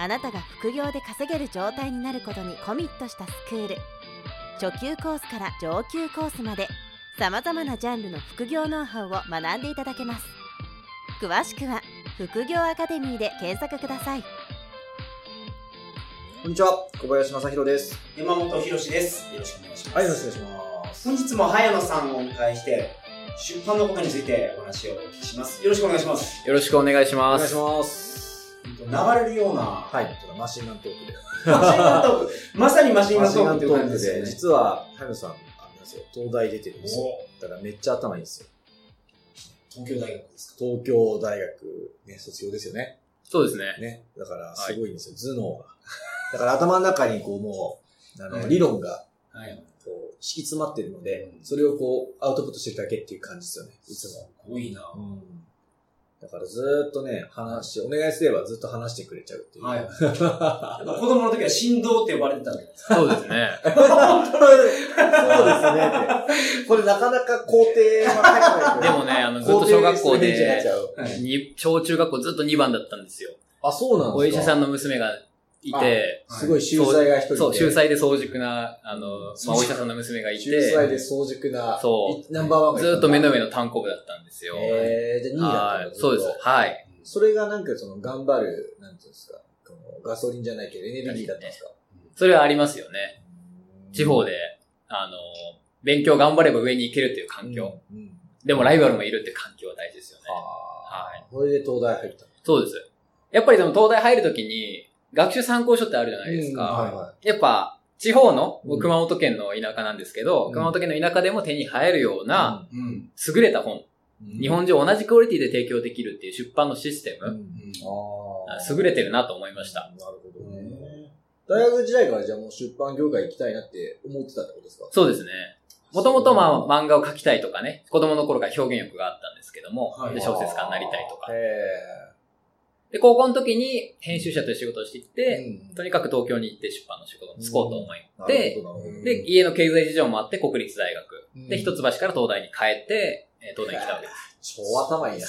あなたが副業で稼げる状態になることにコミットしたスクール初級コースから上級コースまでさまざまなジャンルの副業ノウハウを学んでいただけます詳しくは副業アカデミーで検索くださいこんにちは、小林正宏です。山本博史です。よろしくお願いします。はい、よろしくお願いします。本日も早野さんをお迎えして、出版のことについてお話をお聞きします。よろしくお願いします。よろしくお願いしお願いします。流れるような、はい、マシンガントークで。マシンガントーク、まさにマシンガントークっていう感ークで、じでね。実は、早野さん、あれなんですよ、東大出てるんですよ。おだからめっちゃ頭いいんですよ。東京大学ですか？東京大学、ね、卒業ですよね。そうですね。ね。だから、すごいんですよ、頭脳が。だから頭の中にこう、もう、あの、うん理論が、はい。こう、敷き詰まってるのでう、んそれをこう、アウトプットしてるだけっていう感じですよね、いつも。すごいな。うん。だからずーっとね、話、お願いすればずっと話してくれちゃうっていう。はい。子供の時は振動って呼ばれてたんじゃないですか。そうですね。本当そうですね。これなかなか工程ないでもね、あの、ずっと小学校で、小中学校ずっと2番だったんですよ。あ、そうなんですかお医者さんの娘がいて、すごい秀才が一人で。そう、秀才で早熟な、あの、まあ、お医者さんの娘がい秀才でて、早熟な。そういナンバーワンずっと目の上の単行部だったんですよ。えー、じゃあ2位だった。そうです。。はい。それがなんかその頑張る、なんていうんですか、ガソリンじゃないけどエネルギーだったんですか？それはありますよね。地方で、あの、勉強頑張れば上に行けるっていう環境。うん。うんでもライバルもいるって環境は大事ですよね。あはい。ーこれで東大入った。そうです。やっぱりでも東大入るときに、学習参考書ってあるじゃないですか。うんはいはやっぱ、地方のうん、熊本県の田舎なんですけど、うん。熊本県の田舎でも手に入るような、うん。優れた本、い日本中同じクオリティで提供できるっていう出版のシステム、うん。あー。優れてるなと思いました。なるほどね。大学時代からじゃあもう出版業界行きたいなって思ってたってことですか？そうですね。もともとまあ漫画を描きたいとかね、子供の頃から表現欲があったんですけども、はいで小説家になりたいとか。へで、高校の時に編集者として仕事をしてきーて、うんとにかく東京に行って出版の仕事に就こうと思い、なでるほどなるほどで、家の経済事情もあって国立大学。うんで、一橋から東大に帰って、えー東大に来たわけです。超頭いいな。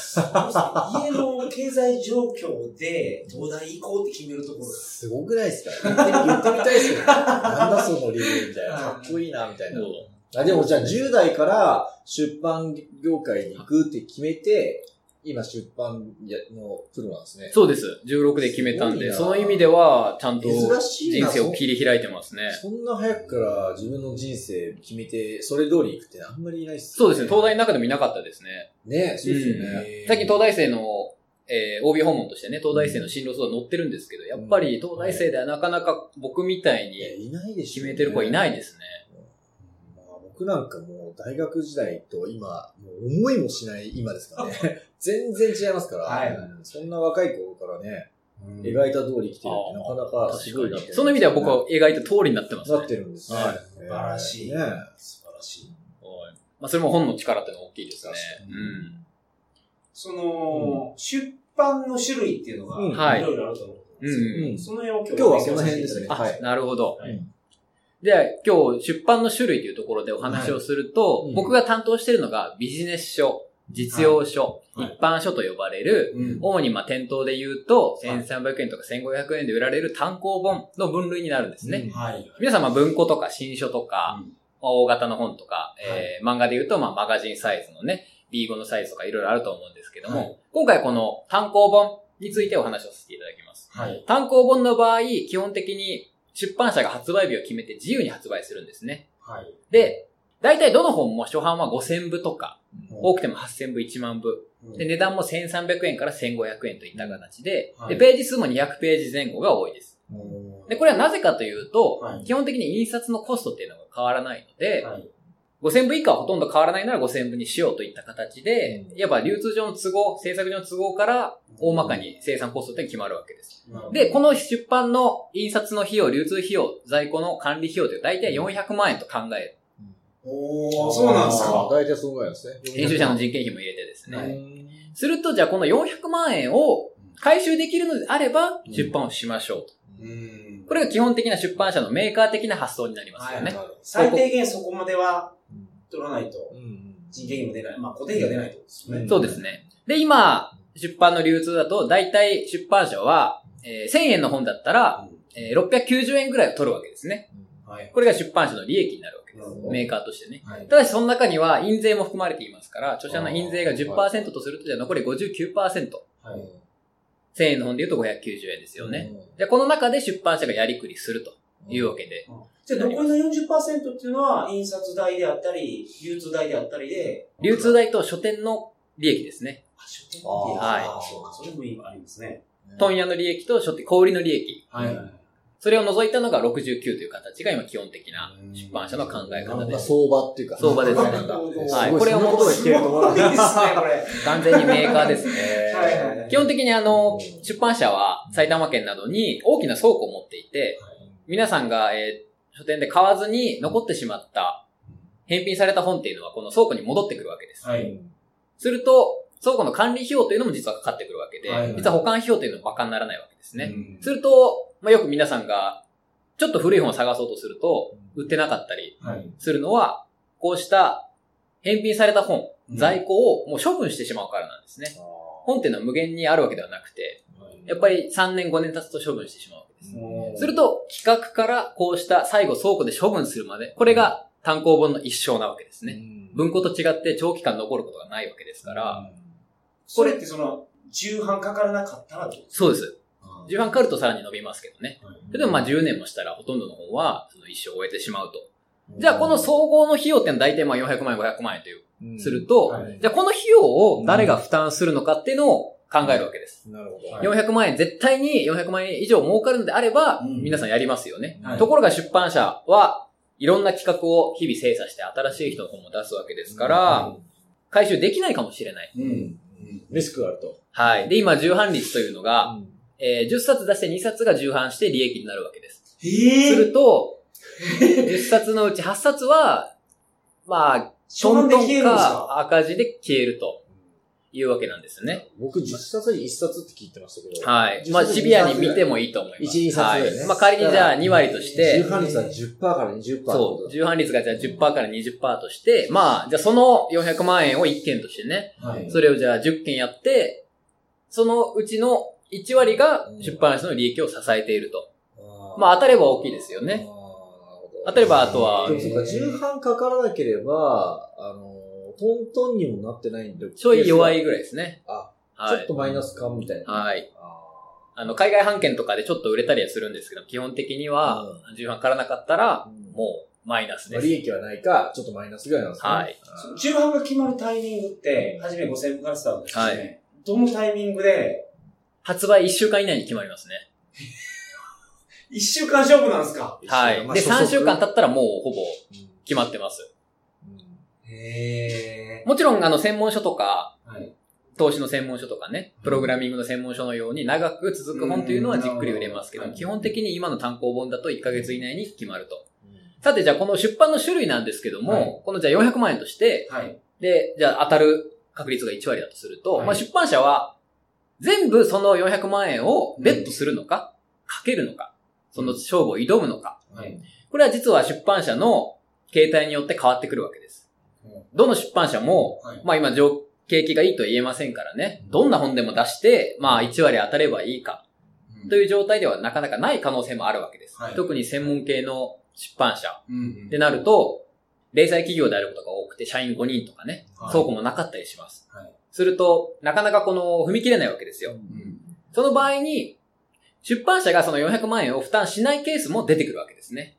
家の経済状況で東大行こうって決めるところがすごくないですか？言ってみ言ってみたいですよね。なんだその理由みたいな。かっこいいな、みたいな。あでもじゃあ10代から出版業界に行くって決めて、今出版やのプロなんですね。そうです。16で決めたんで、その意味では、ちゃんと人生を切り開いてますね。そんな早くから自分の人生決めて、それ通り行くってあんまりいないっすそうですね。東大の中でもいなかったですね。ねそうですよね。うんさっき東大生の、えー OB 訪問としてね、東大生の進路相談載ってるんですけど、やっぱり東大生ではなかなか僕みたいに決めてる子はいないですね。まあ、僕なんかもう大学時代と今、もう思いもしない今ですからね。全然違いますから、はいうん。そんな若い頃からね、うん。描いた通り生きてるってなかなかすごいなと思う。その意味では僕は描いた通りになってますね。なってるんですね。はい。素晴らしい。ね素晴らしい。はい。まあ、それも本の力ってのは大きいですね。うん。その、出版の種類っていうのが、うん。はい。いろいろあると思うんですけど、うん。その辺を今日今日はその辺ですね。あ、はい。なるほど。はいでは、今日出版の種類というところでお話をすると、はい。うん。僕が担当しているのがビジネス書、実用書、はい一般書と呼ばれる、うん。主にまあ店頭で言うと、1300円とか1500円で売られる単行本の分類になるんですね。皆さんまあ文庫とか新書とか、大型の本とか、えー漫画で言うとまあマガジンサイズのね、B5 のサイズとかいろいろあると思うんですけども、はい。今回この単行本についてお話をさせていただきます。はい。単行本の場合、基本的に出版社が発売日を決めて自由に発売するんですね。はい。で、大体どの本も初版は5000部とか、うん多くても8000部、1万部。で、値段も1300円から1500円といった形で、はいで、ページ数も200ページ前後が多いです。で、これはなぜかというと、はい基本的に印刷のコストっていうのが変わらないので、はい。5000部以下はほとんど変わらないなら5000部にしようといった形で、うんいわば流通上の都合、制作上の都合から大まかに生産コストって決まるわけです。で、この出版の印刷の費用、流通費用、在庫の管理費用という大体400万円と考える。おー、そうなんですか。大体そのぐらいですね。編集者の人件費も入れてですね。はいすると、じゃあこの400万円を回収できるのであれば、うん出版をしましょうと。うんこれが基本的な出版社のメーカー的な発想になりますよね。最低限そこまではうん取らないとうん人件費も出ない。まあ固定費が出ないってことですよね。そうですね。で、今、出版の流通だと、大体出版社は、えー1000円の本だったら、えー690円ぐらいを取るわけですね。はい。これが出版社の利益になるわけです。メーカーとしてね。はい。ただし、その中には印税も含まれていますから、著者の印税が10%とすると、じゃあ残り59%。はい。1000円の本で言うと590円ですよね。。で、この中で出版社がやりくりするというわけで。じゃあ残りの40%っていうのは、印刷代であったり、流通代であったりで、流通代と書店の利益ですね。あ、書店あーはいあそうか、それも今ありますね。問屋の利益と書店、小売りの利益。はいはい。それを除いたのが69という形が今基本的な出版社の考え方です。相場っていうか。相場ですねはいこれをそんなことが聞けると思わなかっいいですね、これ。完全にメーカーですね。はいはいはい基本的にあの、出版社は埼玉県などに大きな倉庫を持っていて、皆さんが、えー書店で買わずに残ってしまった、返品された本っていうのはこの倉庫に戻ってくるわけです。はい。た。すると、倉庫の管理費用というのも実はかかってくるわけで、はいはい実は保管費用というのも馬鹿にならないわけですね。うんすると、まあ、よく皆さんが、ちょっと古い本を探そうとすると、売ってなかったりはい。するのは、こうした返品された本、うん在庫をもう処分してしまうからなんですね。本っていうのは無限にあるわけではなくて、やっぱり3年5年経つと処分してしまうです。うんすると、企画からこうした最後倉庫で処分するまで、これが単行本の一生なわけですね。文庫と違って長期間残ることがないわけですから、これってその、重版かからなかったらどうそうです。か重版かかるとさらに伸びますけどね。はいそれでもまあ10年もしたらほとんどの本はその一生を終えてしまうと。じゃあこの総合の費用ってのは大体まあ400万円、500万円という、うんすると、はいじゃあこの費用を誰が負担するのかっていうのを考えるわけです。なるほど。はい400万円、絶対に400万円以上儲かるのであれば、うん皆さんやりますよね。はいところが出版社はいろんな企画を日々精査して新しい人の本も出すわけですから、回収できないかもしれない。うん。リスクがあると。はい。で、今、重版率というのが、えー10冊出して2冊が重版して利益になるわけです。えすると、10冊のうち8冊は、まあ、処分で消えるんですか？か赤字で消えるというわけなんですね。僕実冊に1冊って聞いてましたけど。はい。まあ、シビアに見てもいいと思います。1、2冊だよね。はい。まあ、仮にじゃあ2割として重、版率は10%から20%。そう、重版率がじゃあ10%から20%として、まあ、じゃあその400万円を1件としてね、はい。それをじゃあ10件やって、そのうちの1割が出版社の利益を支えていると。まあ、当たれば大きいですよね。当たればあとはでもそうか、重版かからなければ、あの、トントンにもなってないんで。ちょい弱いぐらいですね。あ、はいちょっ。とマイナスかみたいな。はい。ああの、海外版権とかでちょっと売れたりはするんですけど、基本的には、重版からなかったら、ーもう、マイナスです。まあ利益はないか、ちょっとマイナスぐらいなんですね。はい。重版が決まるタイミングって、初め5000部からスタートですよね。はいどのタイミングで、発売1週間以内に決まりますね。1週間勝負なんですか？はい。で、まあ初速3週間経ったらもうほぼうん決まってます。もちろん、あの、専門書とか、ー。はい。投資の専門書とかね、プログラミングの専門書のように長く続く本というのはじっくり売れますけど、うん基本的に今の単行本だと1ヶ月以内に決まると。さて、じゃあこの出版の種類なんですけども、はいこのじゃあ400万円として、はい。で、じゃあ当たる確率が1割だとすると、はいまあ出版社は全部その400万円をベットするのか、かけるのか、その勝負を挑むのか。はい。これは実は出版社の形態によって変わってくるわけです。どの出版社も、はい。まあ今上、景気がいいとは言えませんからね、どんな本でも出して、まあ1割当たればいいか、という状態ではなかなかない可能性もあるわけです。はい。特に専門系の出版社。うん。ってなると、零細企業であることが多くて、社員5人とかね、はい。倉庫もなかったりします。はい。すると、なかなかこの、踏み切れないわけですよ。うん。その場合に、出版社がその400万円を負担しないケースも出てくるわけですね。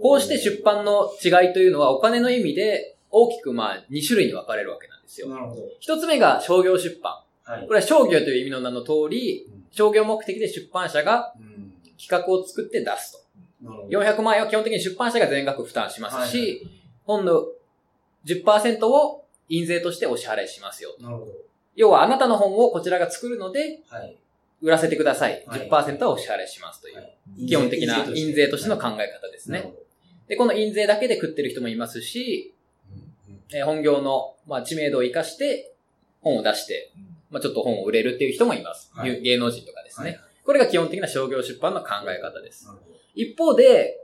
こうして出版の違いというのはお金の意味で大きくまあ2種類に分かれるわけなんですよ。なるほど。一つ目が商業出版。はいこ。れは商業という意味の名の通りうん、商業目的で出版社がうん。企画を作って出すと。なるほど。400万円は基本的に出版社が全額負担しますし、本の10%を印税としてお支払いしますよ。なるほど。要はあなたの本をこちらが作るので、はい。売らせてください。はい10%はお支払いしますという、はい基本的な印税としての考え方ですね。で、この印税だけで食ってる人もいますし、えー本業の、まあ、知名度を活かして、本を出して、まあ、ちょっと本を売れるっていう人もいます。はい芸能人とかですね、はいこれが基本的な商業出版の考え方です。一方で、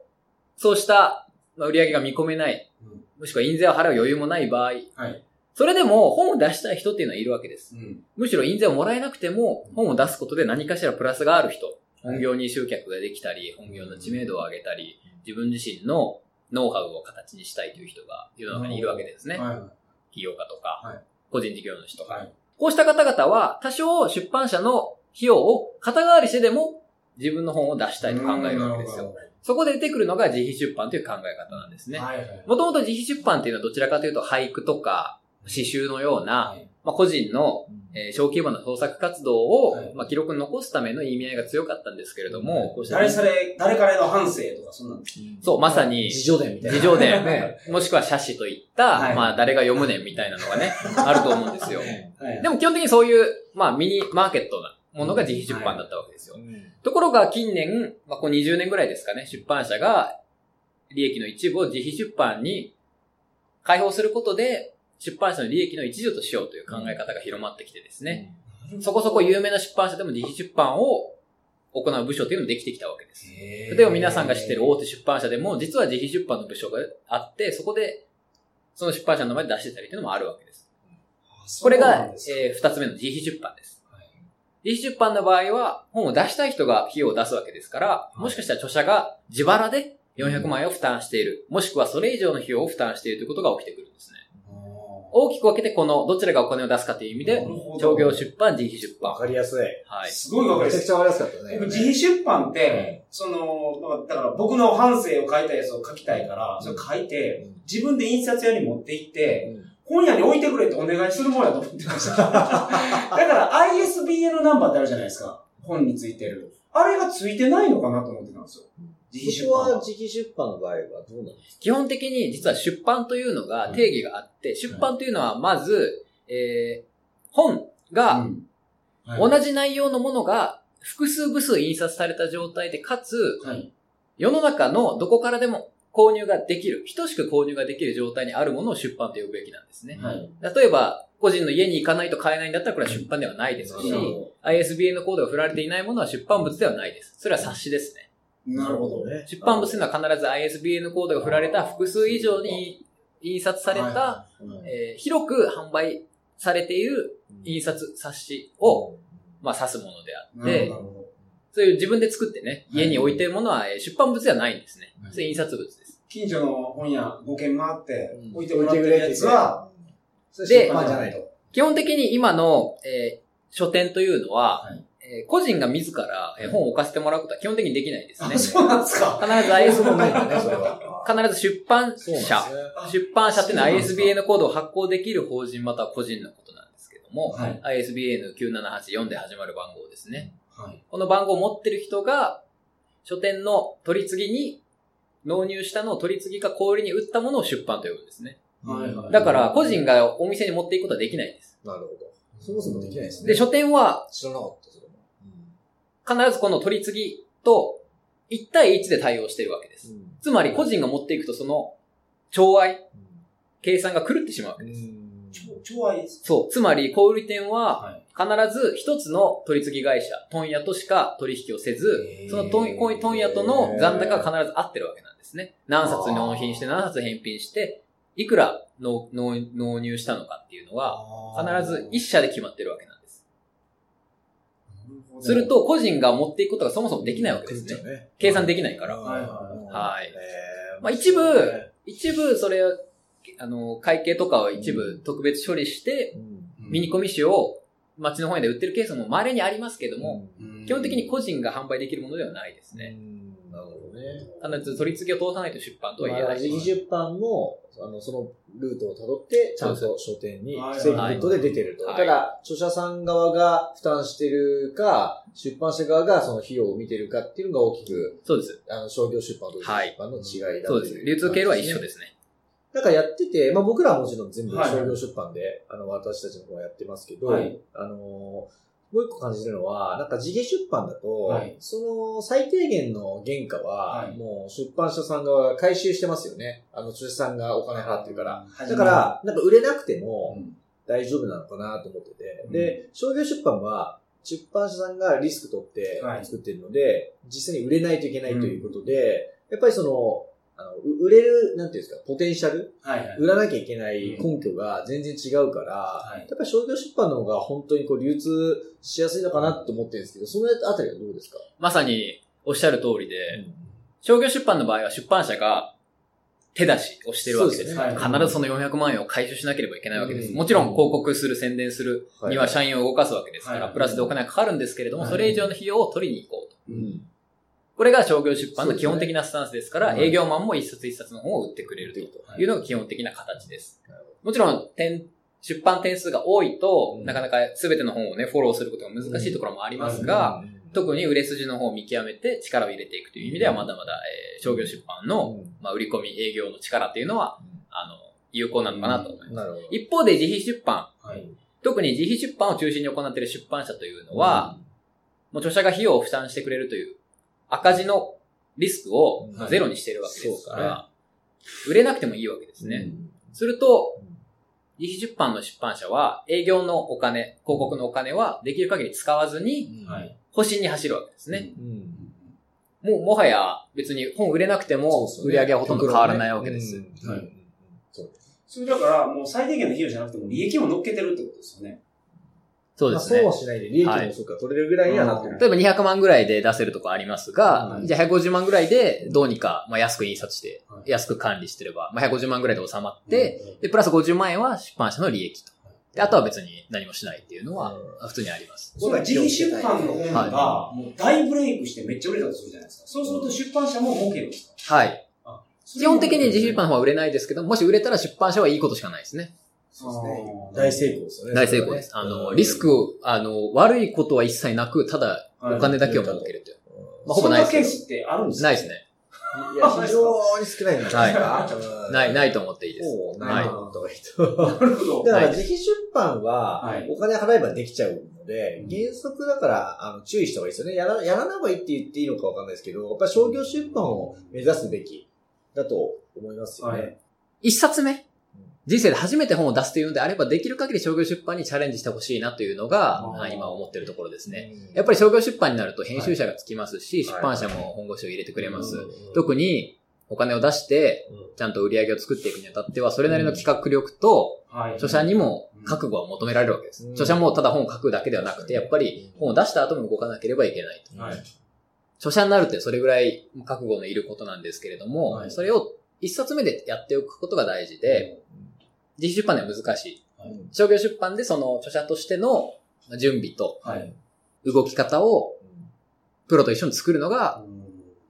そうしたまあ売り上げが見込めない、うんもしくは印税を払う余裕もない場合、はい。それでも本を出したい人っていうのはいるわけです。うん。むしろ印税をもらえなくても、本を出すことで何かしらプラスがある人、本業に集客ができたり、本業の知名度を上げたり、自分自身のノウハウを形にしたいという人が世の中にいるわけですね。はい。起業家とか、はい個人事業主とか、はい。こうした方々は多少出版社の費用を肩代わりしてでも自分の本を出したいと考えるわけですよ。そこで出てくるのが自費出版という考え方なんですね。もともと自費出版っていうのはどちらかというと俳句とか詩集のような、はいまあ、個人の、えー小規模な創作活動を、はい。まあ、記録に残すための意味合いが強かったんですけれども、こうした誰され、誰からの反省とか、そんなんですそう、まさに、自助伝みたいな。自情伝、ね。もしくは写真といった、はい。まあ、誰が読むねんみたいなのがね、あると思うんですよ。はい。でも基本的にそういう、まあ、ミニマーケットなものが自費出版だったわけですよ。ところが近年、まあ、こう20年ぐらいですかね、出版社が利益の一部を自費出版に開放することで、出版社の利益の一助としようという考え方が広まってきてですね、そこそこ有名な出版社でも自費出版を行う部署というのもできてきたわけです。例えば皆さんが知ってる大手出版社でも、実は自費出版の部署があって、そこで、その出版社の名前で出してたりというのもあるわけです。あこれがえー二つ目の自費出版です。はい自費出版の場合は、本を出したい人が費用を出すわけですから、もしかしたら著者が自腹で400万円を負担している、もしくはそれ以上の費用を負担しているということが起きてくるんですね。大きく分けてこの、どちらがお金を出すかという意味で商業出版、自費出版。わかりやすい。はい。すごいわかりやすいめちゃくちゃわかりやすかったね。僕自費出版って、その、だから僕の反省を書いたやつを書きたいから、それ書いて、自分で印刷屋に持って行って、本屋に置いてくれってお願いするもんやと思ってました。だから ISBN のナンバーってあるじゃないですか。本についてる。あれがついてないのかなと思ってたんですよ。そこ版は自費出版の場合はどうなんですか？基本的に実は出版というのが定義があって、出版というのはまず、えー、本が同じ内容のものが複数部数印刷された状態で、かつ、はい。世の中のどこからでも購入ができる、等しく購入ができる状態にあるものを出版と呼ぶべきなんですね。はい。例えば、個人の家に行かないと買えないんだったらこれは出版ではないですし ISBN コードが振られていないものは出版物ではないです。それは冊子ですね。なるほど。ね。出版物というのは必ず ISBN コードが振られた複数以上に印刷された、はえー広く販売されている印刷冊子を、まあ、指すものであいってなる、ほど。そういう自分で作ってね、はい家に置いてるものはえー出版物ではないんですねは。いそれ印刷物です。近所の本屋5軒回ってうん置いてもらってるやつは、それで出版じゃないと。基本的に今の、えー書店というのは、はいえー個人が自らえー本を置かせてもらうことは基本的にできないですね。あ、そうなんですか。必ず IS そうなんだね、それは。必ず出版社。ね。出版社っていうのは ISBN コードを発行できる法人または個人のことなんですけども、はい。ISBN9784 で始まる番号ですね。はい。この番号を持ってる人が、書店の取り次ぎに納入したのを取り次ぎか小売りに売ったものを出版と呼ぶんですね。はいはいだから、個人がお店に持っていくことはできないです。なるほど。そもそもできないですね。で、書店は知らなかった。必ずこの取り次ぎと1対1で対応しているわけです。うんつまり、個人が持っていくとその、調合、計算が狂ってしまうわけです。超超愛です。そう。つまり、小売店は、はい。必ず一つの取り次ぎ会社、問屋としか取引をせずその問問屋との残高が必ず合ってるわけなんですね。何冊納品して何冊返品して、いくら納納納入したのかっていうのは、必ず一社で決まってるわけなんです。する、と、個人が持っていくことがそもそもできないわけですね。ね。計算できないから。はい。まあ一部一部、それを、あの、会計とかを一部特別処理して、うん。ミニコミ紙を街の本屋で売ってるケースも稀にありますけども、うん基本的に個人が販売できるものではないですうね。んなるほどね。必ず取り次ぎを通さないと出版とは言えまあない。出版も、あの、そのルートをたどって、ちゃんと書店にはいセートで出てると。はいただ、著者さん側が負担してるか、出版社側がその費用を見てるかっていうのが大きく、そうです。あの、商業出版と出版の違いだそうです。流通経路は一緒ですね。なんかやってて、まあ僕らはもちろん全部はい商業出版で、あの、私たちの方はやってますけど、はい。あのーもう一個感じるのは、なんか自費出版だと、はい。その最低限の原価は、はい。もう出版社さん側が回収してますよね。あの、著者さんがお金払ってるから。らだか、ら、なんか売れなくてもうん。大丈夫なのかなと思ってて。うん。で、商業出版は、出版社さんがリスク取ってはい。作ってるので、実際に売れないといけないということで、やっぱりその、あの、う売れる、なんていうんですか、ポテンシャル？はいはい。売らなきゃいけない根拠が全然違うから、い。やっぱり商業出版の方が本当にこう流通しやすいのかなと思ってるんですけど、そのあたりはどうですか、まさにおっしゃる通りで、商業出版の場合は出版社が手出しをしてるわけです。そうですね。必ずその400万円を回収しなければいけないわけです。うん。もちろん広告する、宣伝するには社員を動かすわけですから、はい。プラスでお金がかかるんですけれども、はい。それ以上の費用を取りに行こうと。うん。これが商業出版の基本的なスタンスですから、営業マンも一冊一冊の本を売ってくれると。い。うのが基本的な形です。もちろん、点出版点数が多いと、うん。なかなか全ての本をね、フォローすることが難しいところもありますが、うん、特に売れ筋の方を見極めて力を入れていくという意味では、まだまだ、えー商業出版の、うん。まあ、売り込み営業の力っていうのは、あの、有効なのかなと思います。一方で自費出版、はい。特に自費出版を中心に行っている出版社というのは、もう著者が費用を負担してくれるという赤字のリスクをはいゼロにしているわけですから、売れなくてもいいわけですね。すると、自費出版の出版社は営業のお金、広告のお金はできる限り使わずに。保身に走るわけですね。うん。もうもはや別に本売れなくても売り上げはほとんど変わらないわけです。それだから、もう最低限の費用じゃなくても利益も乗っけてるってことですよね。そうですねまあ、。そうはしないで、利益もそうか、取れるぐらいにはなってる。例えば200万ぐらいで出せるとこありますが、はいじゃあ150万ぐらいでどうにか、まあ、安く印刷しては、い安く管理してれば、まあ、150万ぐらいで収まって、で、プラス50万円は出版社の利益と。で、あとは別に何もしないっていうのはうん普通にあります。そうか、自費出版の本が、もう大ブレイクしてめっちゃ売れたとするじゃないですか。そうすると出版社も儲けるんですかはい。基本的に自費出版の方は売れないですけど、もし売れたら出版社はいいことしかないですね。そうですね大成功ですよね。大成功です。あの、リスクを、を、あの、悪いことは一切なく、ただお金だけを儲けるという。まあ、ほぼそんないですなケースってあるんですか？ないです。ね。いや、非常に少ないんじゃないですか。うんない、ないと思っていいです。ないいと思った方がいいと。なるほど。だから自費出版ははい、お金払えばできちゃうので、うん原則だから、あの、注意した方がいいですよね。やら、やらない方がいいって言っていいのかわかんないですけど、やっぱり商業出版を目指すべきだと思いますよはね。い。一冊目人生で初めて本を出すというのであれば、できる限り商業出版にチャレンジしてほしいなというのが今思ってるところですね。うんやっぱり商業出版になると編集者がつきますし、はい出版社も本腰を入れてくれます。うん特に、お金を出して、うんちゃんと売り上げを作っていくにあたっては、それなりの企画力と、はい。著者にも覚悟は求められるわけです。うん著者もただ本を書くだけではなくて、やっぱり本を出した後も動かなければいけないと。はい。著者になるってそれぐらい覚悟のいることなんですけれども、はいそれを一冊目でやっておくことが大事で、自費出版では難しい。うん。商業出版でその著者としての準備とはい。動き方をプロと一緒に作るのがうん。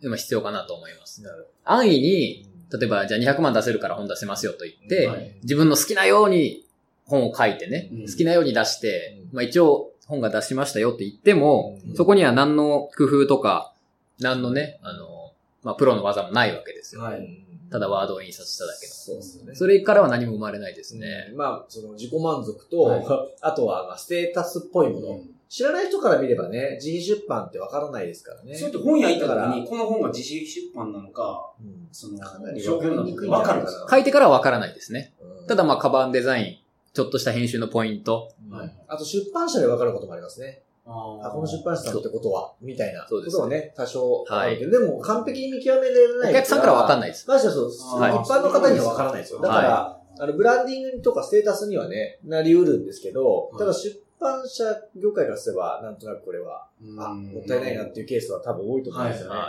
今必要かなと思います。安易に、ほ例えばじゃあ200万出せるから本出せますよと言って、はい。自分の好きなように本を書いてね、うん。好きなように出して、うん。まあ一応本が出しましたよって言っても、うん。そこには何の工夫とか、何のね、あの、まあプロの技もないわけですよ。はい。うんただワードを印刷しただけの。そうですよね。それからは何も生まれないですね。うんまあ、その自己満足と、はいあとはまあステータスっぽいもの。うん知らない人から見ればね、自費出版ってわからないですからね。そうやって本屋行っただから時に、この本が自費出版なのか、うんそのかな、り商業なのかわかるんですか書いてからはわからないですね。うんただまあカバンデザイン、ちょっとした編集のポイント。うんはいあと出版社でわかることもありますね。ああ、この出版社さんってことは、みたいなことはね、多少あるけど、でも完璧に見極められないお客さんからはわかんない。です。ましてやそう、はい一般の方にはわからないですよ。だから、はあの、ブランディングとかステータスにはね、なり得るんですけど、はいただ出版社業界からすれば、なんとなくこれは、うんあ、もったいないなっていうケースは多分多いと思うんですよね。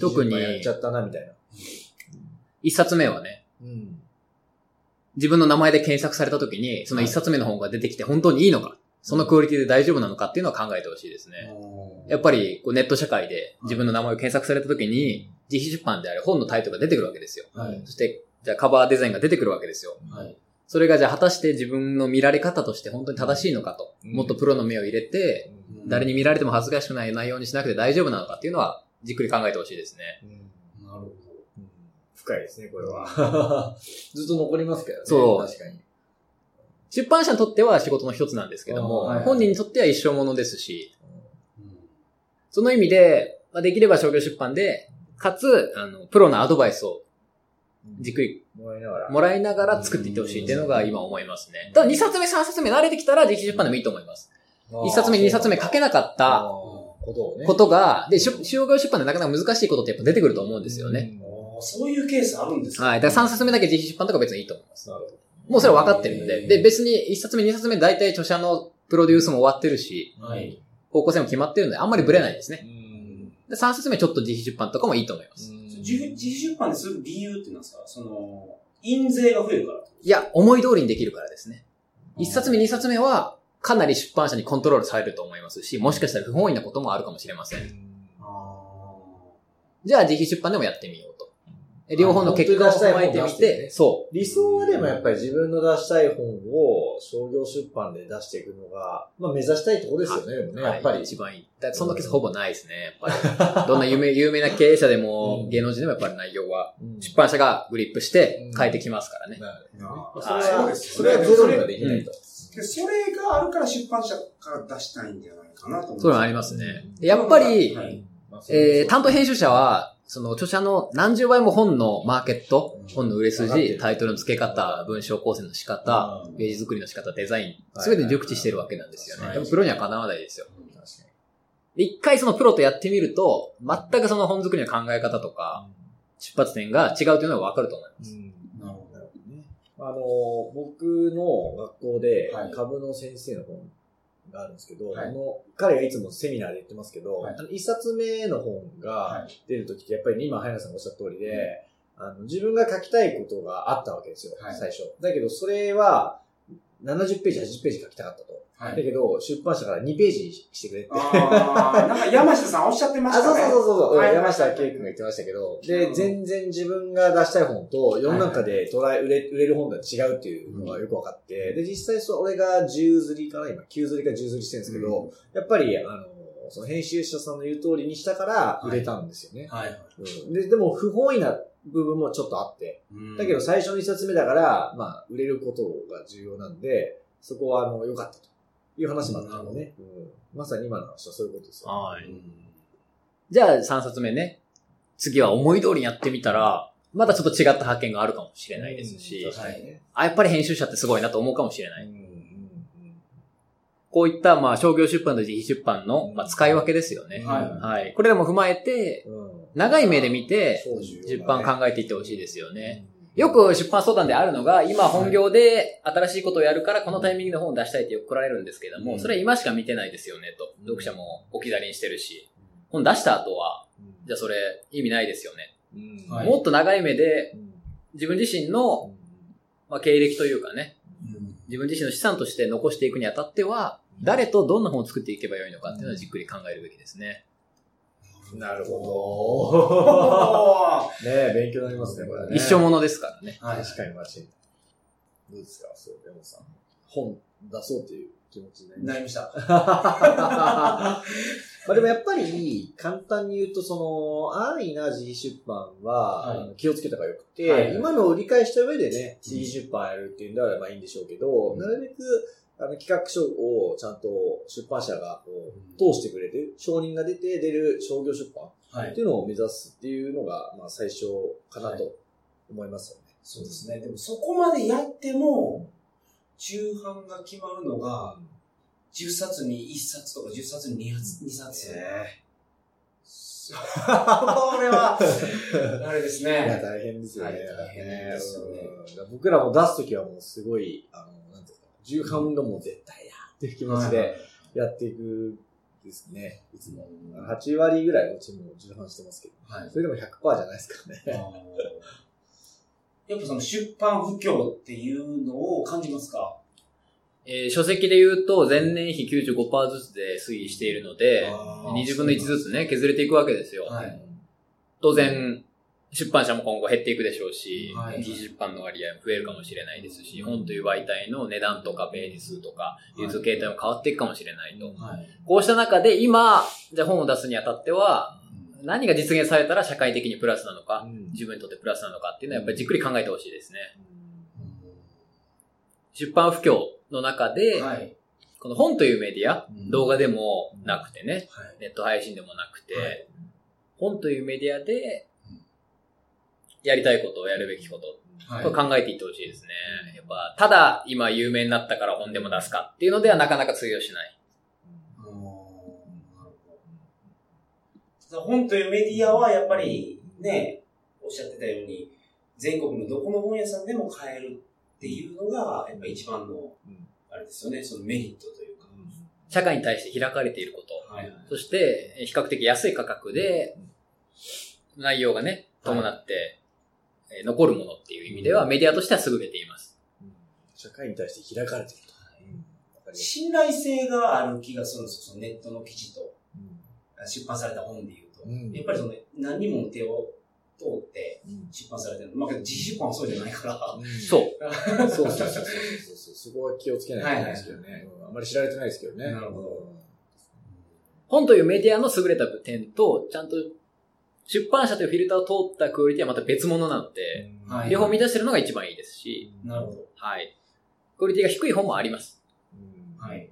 特にやっちゃったな、みたいな。一冊目はね、うん。自分の名前で検索された時に、その一冊目の本が出てきて本当にいいのか、そのクオリティで大丈夫なのかっていうのは考えてほしいですね。やっぱりこうネット社会で自分の名前を検索された時に、自費出版であれ本のタイトルが出てくるわけですよ。はい。そして、じゃあカバーデザインが出てくるわけですよ。はい。それがじゃあ果たして自分の見られ方として本当に正しいのかと。うんもっとプロの目を入れて、うん誰に見られても恥ずかしくない内容にしなくて大丈夫なのかっていうのは、じっくり考えてほしいですね。うんなるほど。うん深いですね、これは。ずっと残りますけどね。そう確かに。出版社にとっては仕事の一つなんですけども、あーはい本人にとっては一生ものですし、その意味で、まあ、できれば商業出版で、かつ、あの、プロのアドバイスをじっくりもらいながら。もらいながら作っていってほしいっていうのが今思いますね。ただ2冊目、3冊目慣れてきたら自費出版でもいいと思います。1冊目、2冊目書けなかったことが、で、商業出版でなかなか難しいことってやっぱ出てくると思うんですよね。そういうケースあるんですかはい。だから3冊目だけ自費出版とか別にいいと思います。なるほど。もうそれは分かってるんで。で、別に1冊目、2冊目大体著者のプロデュースも終わってるし、はい。方向性も決まってるんで、あんまりブレないですね。うん。で、3冊目ちょっと自費出版とかもいいと思います。自費出版でする理由ってなんですか？その、印税が増えるからいや、思い通りにできるからですね。1冊目、2冊目は、かなり出版社にコントロールされると思いますし、もしかしたら不本意なこともあるかもしれません。あじゃあ自費出版でもやってみようと。両方の結果を踏まえてみて、そ理想はでもやっぱり自分の出したい本を商業出版で出していくのが、まあ目指したいところですよね、でもう。ね、やっぱり。はい。一番いい。そん。なケースほぼないですね、やっぱり。どんな有名、有名な経営者でも、うん。芸能人でもやっぱり内容は、うん。出版社がグリップして変えてきますからね。それは、そうですそれはゼロにはできないと。でそれがあるから出版社から出したいんじゃないかなと思そういうのありますね。でやっぱり、はい。えー、担当編集者は、その著者の何十倍も本のマーケット、本の売れ筋、タイトルの付け方、文章構成の仕方うん、ページ作りの仕方、デザイン、はいすべて熟知してるわけなんですよね。はいでもプロにはかなわないですよ。確かで一回そのプロとやってみると、全くその本作りの考え方とか、出発点が違うというのがわかると思います。に。うんなるほど。あの、僕の学校ではい株の先生の本があるんですけど、はい。あの彼がいつもセミナーで言ってますけど、はい。あの一冊目の本がはい。出るときって、やっぱり今、早野さんがおっしゃった通りで、あの自分が書きたいことがあったわけですよ、はい。最初。だけど、それは、70ページ、80ページ書きたかったと。はい。だけど、出版社から2ページにしてくれって。ああ、なんか山下さんおっしゃってまあ、したね。そうそうそうそう、はい。山下圭君が言ってましたけど、うで、ん。全然自分が出したい本と世の中で捉え、売れ、売れる本とは違うっていうのがよく分かって、で、実際それが10釣りかな今、9釣りか10釣りしてるんですけど、やっぱり、あの、その編集者さんの言う通りにしたから売れたんですよね。はい。うん。で、でも不本意な部分もちょっとあって、だけど最初の一冊目だから、まあ、売れることが重要なんで、そこはあの、良かったという話もあったのね。うんまさに今の話はそういうことですよ。はい。うんじゃあ3冊目ね。次は思い通りにやってみたら、またちょっと違った発見があるかもしれないですし、うん確かにね。あ、やっぱり編集者ってすごいなと思うかもしれない。うんうんこういった、まあ、商業出版と自費出版の、まあ、使い分けですよね。はいはい。これらも踏まえて、長い目で見て、出版考えていってほしいですよね。よく出版相談であるのが、今本業で新しいことをやるからこのタイミングで本を出したいってよく来られるんですけども、うん。それは今しか見てないですよねと。うん。読者も置き去りにしてるし、本出した後は、じゃあそれ意味ないですよね。もっと長い目でうん。自分自身の、まあ、経歴というかね、うん。自分自身の資産として残していくにあたっては、誰とどんな本を作っていけばよいのかっていうのはじっくり考えるべきですね。なるほおど。ー ねえ、勉強になりますね、これね。一生ものですからね。はい。確かにマジ。どうですかそう、レモンさん。本出そうっていう気持ちになりました。まあでもやっぱり、簡単に言うと、その、安易な自費出版は、気をつけた方がよくて、はい今のを理解した上でね、自費出版やるっていうんであればいいんでしょうけど、うんなるべく、あの、企画書をちゃんと出版社がこう通してくれて、承認が出て出る商業出版はい。っていうのを目指すっていうのが、まあ最初かなと思いますよね。そうですね。でもそこまでやっても、中半が決まるのが、10冊に1冊とか10冊に2冊。2冊これは、あれですいや、ね。大変ですよね。はい大変ですよね僕らも出すときはもうすごい、あの、なんて重版がもう絶対だっていう気持ちでやっていくですね。いつも。8割ぐらいのチームも重版してますけど。はい。それでも100%じゃないですかね。やっぱその出版不況っていうのを感じますか？えー書籍で言うと前年比95%ずつで推移しているので、あー20分の1ずつね、削れていくわけですよ。はい当然、出版社も今後減っていくでしょうし、はい出版の割合も増えるかもしれないですし、本という媒体の値段とかページ数とか、流通形態も変わっていくかもしれないと。はい。こうした中で今、じゃあ本を出すにあたっては、何が実現されたら社会的にプラスなのか、うん自分にとってプラスなのかっていうのはやっぱりじっくり考えてほしいですね。出版不況の中で、はい。この本というメディア、うん動画でもなくてね、はい。ネット配信でもなくて、はい本というメディアで、やりたいことをやるべきこと、はいこれ考えていってほしいですね。やっぱ、ただ今有名になったから本でも出すかっていうのではなかなか通用しない。本というメディアはやっぱりね、おっしゃってたように、全国のどこの本屋さんでも買えるっていうのが、やっぱ一番の、あれですよね、そのメリットというか。社会に対して開かれていること。はい。そして、え比較的安い価格で、内容がね、伴って、えー残るものっていう意味では、メディアとしては優れています。社会に対して開かれてると。うん信頼性がある気がするんですよ、そのネットの記事と、うん出版された本で言うと。うんやっぱりその、何人もの手を通ってうん出版されてる。まあけど自費出版はそうじゃないから。そう。そうそうそうそうそうそう。そこは気をつけないといけないですけどね。うんあんまり知られてないですけどね。なるほど本というメディアの優れた点と、ちゃんと出版社というフィルターを通ったクオリティはまた別物なので、うんはい両方満たしてるのが一番いいですし、なるほど。はい。クオリティが低い本もあります。うんはい。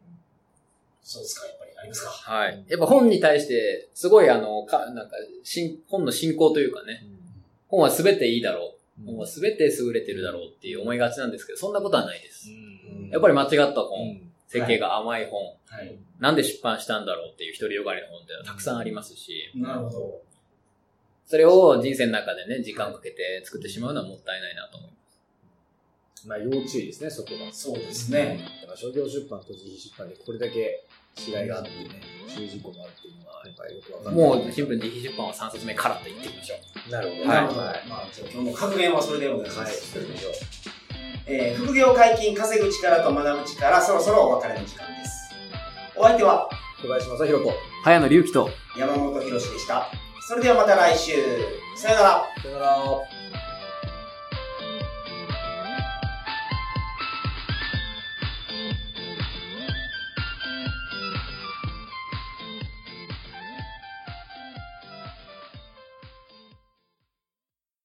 そうですか、やっぱりありますか。はい。やっぱ本に対して、すごいあの、か、なんか、新、本の進行というかね、本は全ていいだろう。本は全て優れてるだろうっていう思いがちなんですけど、そんなことはないです。うんやっぱり間違ったう本、ん設計が甘い本、はい。なんで出版したんだろうっていう独りよがりの本っていうのはたくさんありますし、なるほど。それを人生の中でね、時間をかけて作ってしまうのはもったいないなと思います。まあ、要注意ですね、そこが。そうですね。だから商業出版と自費出版でこれだけ違いがあってね、注意事項もあるっていうのは、やっぱりよくわかんない。もう、新聞自費出版は3冊目からと言っていきましょう。なるほど。はいなるほど。まあ、今日の格言はそれでお願いしまはい、す。それでしょう。えー副業解禁、稼ぐ力と学ぶ力、そろそろお別れの時間です。お相手は小林正宏と、早野隆起と、山本博史でした。それではまた来週。さよなら。さよなら。